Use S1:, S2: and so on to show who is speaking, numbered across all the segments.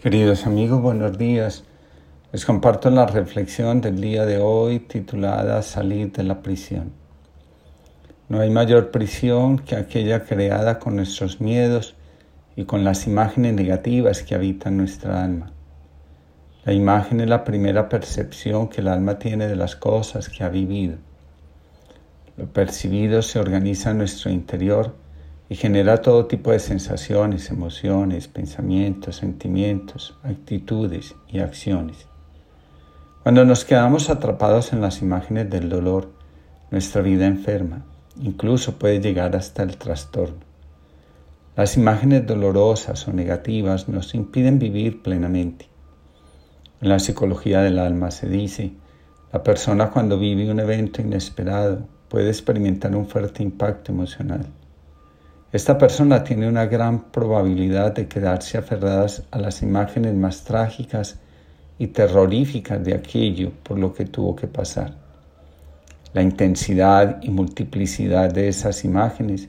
S1: Queridos amigos, buenos días. Les comparto la reflexión del día de hoy titulada Salir de la prisión. No hay mayor prisión que aquella creada con nuestros miedos y con las imágenes negativas que habitan nuestra alma. La imagen es la primera percepción que el alma tiene de las cosas que ha vivido. Lo percibido se organiza en nuestro interior y genera todo tipo de sensaciones, emociones, pensamientos, sentimientos, actitudes y acciones. Cuando nos quedamos atrapados en las imágenes del dolor, nuestra vida enferma, incluso puede llegar hasta el trastorno. Las imágenes dolorosas o negativas nos impiden vivir plenamente. En la psicología del alma se dice, la persona cuando vive un evento inesperado puede experimentar un fuerte impacto emocional. Esta persona tiene una gran probabilidad de quedarse aferradas a las imágenes más trágicas y terroríficas de aquello por lo que tuvo que pasar. La intensidad y multiplicidad de esas imágenes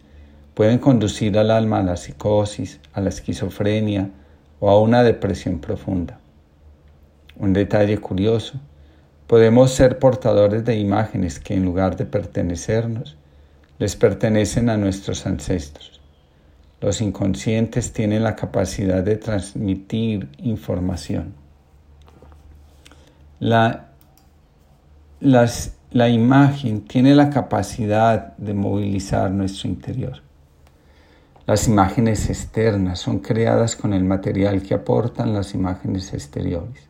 S1: pueden conducir al alma a la psicosis, a la esquizofrenia o a una depresión profunda. Un detalle curioso, podemos ser portadores de imágenes que en lugar de pertenecernos, les pertenecen a nuestros ancestros. Los inconscientes tienen la capacidad de transmitir información. La, la imagen tiene la capacidad de movilizar nuestro interior. Las imágenes externas son creadas con el material que aportan las imágenes exteriores.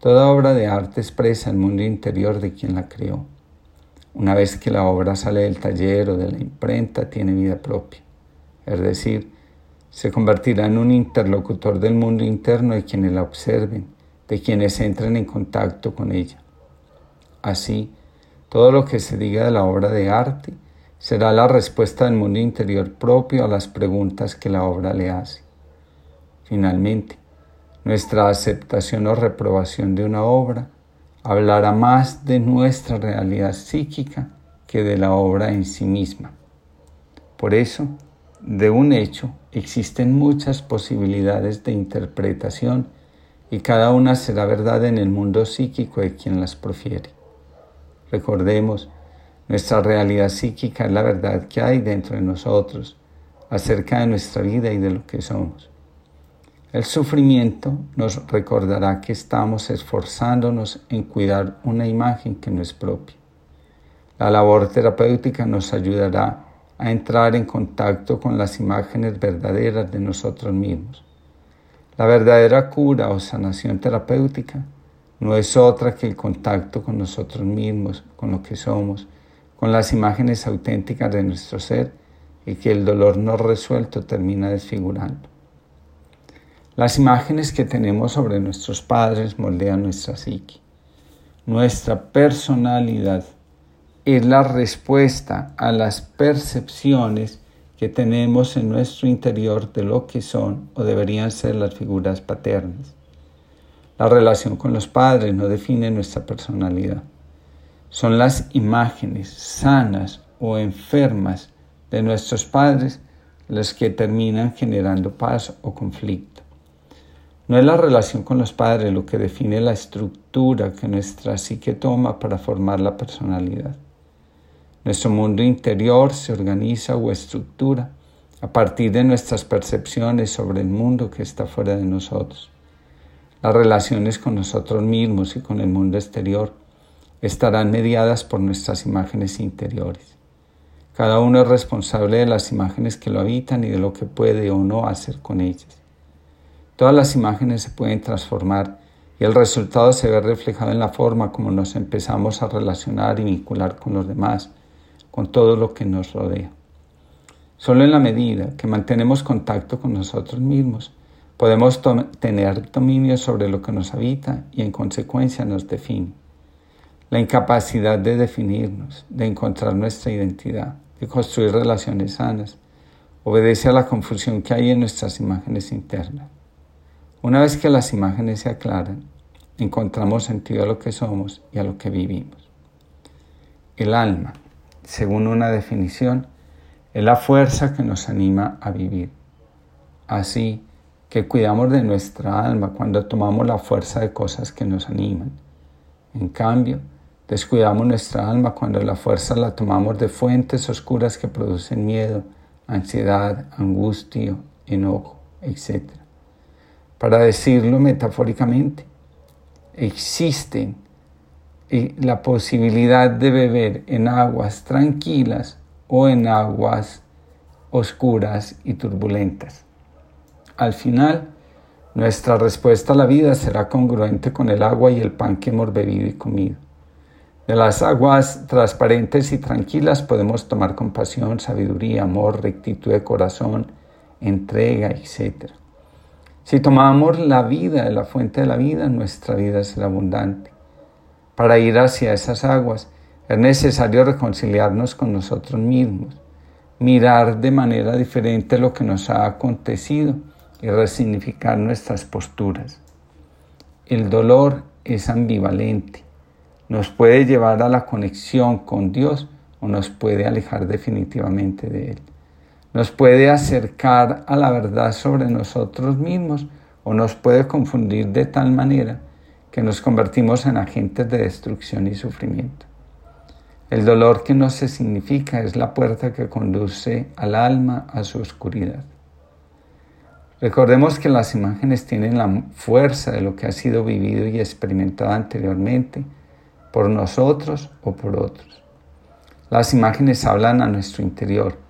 S1: Toda obra de arte expresa el mundo interior de quien la creó. Una vez que la obra sale del taller o de la imprenta, tiene vida propia. Es decir, se convertirá en un interlocutor del mundo interno de quienes la observen, de quienes entren en contacto con ella. Así, todo lo que se diga de la obra de arte será la respuesta del mundo interior propio a las preguntas que la obra le hace. Finalmente, nuestra aceptación o reprobación de una obra hablará más de nuestra realidad psíquica que de la obra en sí misma. Por eso, de un hecho existen muchas posibilidades de interpretación y cada una será verdad en el mundo psíquico de quien las profiere. Recordemos, nuestra realidad psíquica es la verdad que hay dentro de nosotros acerca de nuestra vida y de lo que somos. El sufrimiento nos recordará que estamos esforzándonos en cuidar una imagen que no es propia. La labor terapéutica nos ayudará a entrar en contacto con las imágenes verdaderas de nosotros mismos. La verdadera cura o sanación terapéutica no es otra que el contacto con nosotros mismos, con lo que somos, con las imágenes auténticas de nuestro ser y que el dolor no resuelto termina desfigurando. Las imágenes que tenemos sobre nuestros padres moldean nuestra psique. Nuestra personalidad es la respuesta a las percepciones que tenemos en nuestro interior de lo que son o deberían ser las figuras paternas. La relación con los padres no define nuestra personalidad. Son las imágenes sanas o enfermas de nuestros padres las que terminan generando paz o conflicto. No es la relación con los padres lo que define la estructura que nuestra psique toma para formar la personalidad. Nuestro mundo interior se organiza o estructura a partir de nuestras percepciones sobre el mundo que está fuera de nosotros. Las relaciones con nosotros mismos y con el mundo exterior estarán mediadas por nuestras imágenes interiores. Cada uno es responsable de las imágenes que lo habitan y de lo que puede o no hacer con ellas. Todas las imágenes se pueden transformar y el resultado se ve reflejado en la forma como nos empezamos a relacionar y vincular con los demás, con todo lo que nos rodea. Solo en la medida que mantenemos contacto con nosotros mismos, podemos tener dominio sobre lo que nos habita y en consecuencia nos define. La incapacidad de definirnos, de encontrar nuestra identidad, de construir relaciones sanas, obedece a la confusión que hay en nuestras imágenes internas. Una vez que las imágenes se aclaran, encontramos sentido a lo que somos y a lo que vivimos. El alma, según una definición, es la fuerza que nos anima a vivir. Así, que cuidamos de nuestra alma cuando tomamos la fuerza de cosas que nos animan. En cambio, descuidamos nuestra alma cuando la fuerza la tomamos de fuentes oscuras que producen miedo, ansiedad, angustia, enojo, etc. Para decirlo metafóricamente, existe la posibilidad de beber en aguas tranquilas o en aguas oscuras y turbulentas. Al final, nuestra respuesta a la vida será congruente con el agua y el pan que hemos bebido y comido. De las aguas transparentes y tranquilas podemos tomar compasión, sabiduría, amor, rectitud de corazón, entrega, etc. Si tomamos la vida la fuente de la vida, nuestra vida será abundante. Para ir hacia esas aguas es necesario reconciliarnos con nosotros mismos, mirar de manera diferente lo que nos ha acontecido y resignificar nuestras posturas. El dolor es ambivalente nos puede llevar a la conexión con Dios o nos puede alejar definitivamente de Él. Nos puede acercar a la verdad sobre nosotros mismos o nos puede confundir de tal manera que nos convertimos en agentes de destrucción y sufrimiento. El dolor que no se significa es la puerta que conduce al alma a su oscuridad. Recordemos que las imágenes tienen la fuerza de lo que ha sido vivido y experimentado anteriormente por nosotros o por otros. Las imágenes hablan a nuestro interior,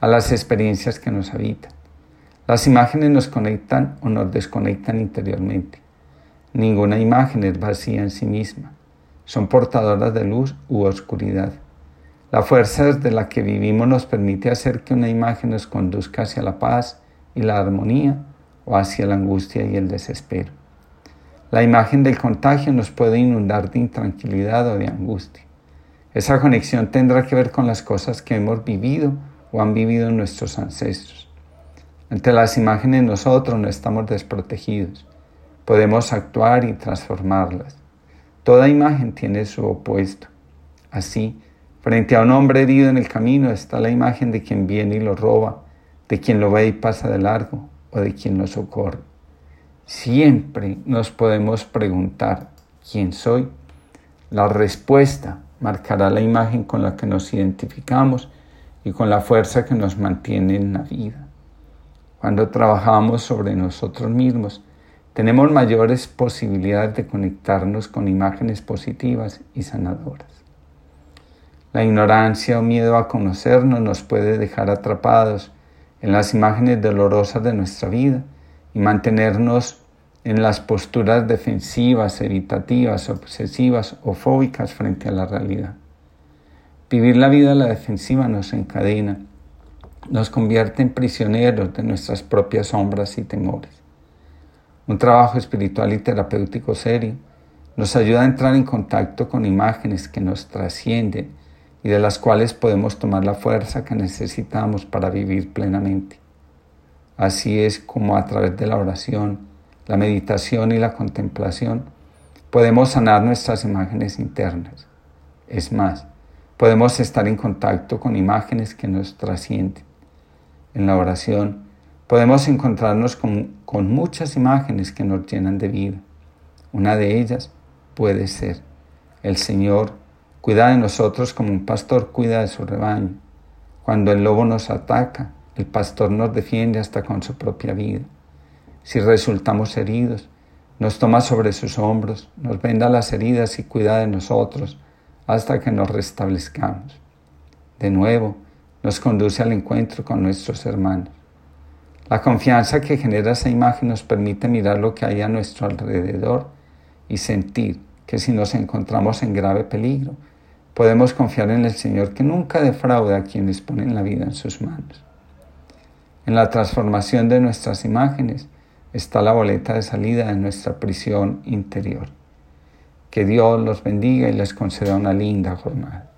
S1: a las experiencias que nos habitan. Las imágenes nos conectan o nos desconectan interiormente. Ninguna imagen es vacía en sí misma. Son portadoras de luz u oscuridad. La fuerza desde la que vivimos nos permite hacer que una imagen nos conduzca hacia la paz y la armonía o hacia la angustia y el desespero. La imagen del contagio nos puede inundar de intranquilidad o de angustia. Esa conexión tendrá que ver con las cosas que hemos vivido o han vivido nuestros ancestros. Ante las imágenes nosotros no estamos desprotegidos. Podemos actuar y transformarlas. Toda imagen tiene su opuesto. Así, frente a un hombre herido en el camino está la imagen de quien viene y lo roba, de quien lo ve y pasa de largo, o de quien lo socorre. Siempre nos podemos preguntar, ¿quién soy? La respuesta marcará la imagen con la que nos identificamos y con la fuerza que nos mantiene en la vida. Cuando trabajamos sobre nosotros mismos, tenemos mayores posibilidades de conectarnos con imágenes positivas y sanadoras. La ignorancia o miedo a conocernos nos puede dejar atrapados en las imágenes dolorosas de nuestra vida y mantenernos en las posturas defensivas, evitativas, obsesivas o fóbicas frente a la realidad. Vivir la vida a la defensiva nos encadena, nos convierte en prisioneros de nuestras propias sombras y temores. Un trabajo espiritual y terapéutico serio nos ayuda a entrar en contacto con imágenes que nos trascienden y de las cuales podemos tomar la fuerza que necesitamos para vivir plenamente. Así es como a través de la oración, la meditación y la contemplación podemos sanar nuestras imágenes internas. Es más, podemos estar en contacto con imágenes que nos trascienden. En la oración podemos encontrarnos con, con muchas imágenes que nos llenan de vida. Una de ellas puede ser el Señor cuida de nosotros como un pastor cuida de su rebaño. Cuando el lobo nos ataca, el pastor nos defiende hasta con su propia vida. Si resultamos heridos, nos toma sobre sus hombros, nos venda las heridas y cuida de nosotros hasta que nos restablezcamos. De nuevo, nos conduce al encuentro con nuestros hermanos. La confianza que genera esa imagen nos permite mirar lo que hay a nuestro alrededor y sentir que si nos encontramos en grave peligro, podemos confiar en el Señor que nunca defrauda a quienes ponen la vida en sus manos. En la transformación de nuestras imágenes está la boleta de salida de nuestra prisión interior. Que Dios los bendiga y les conceda una linda jornada.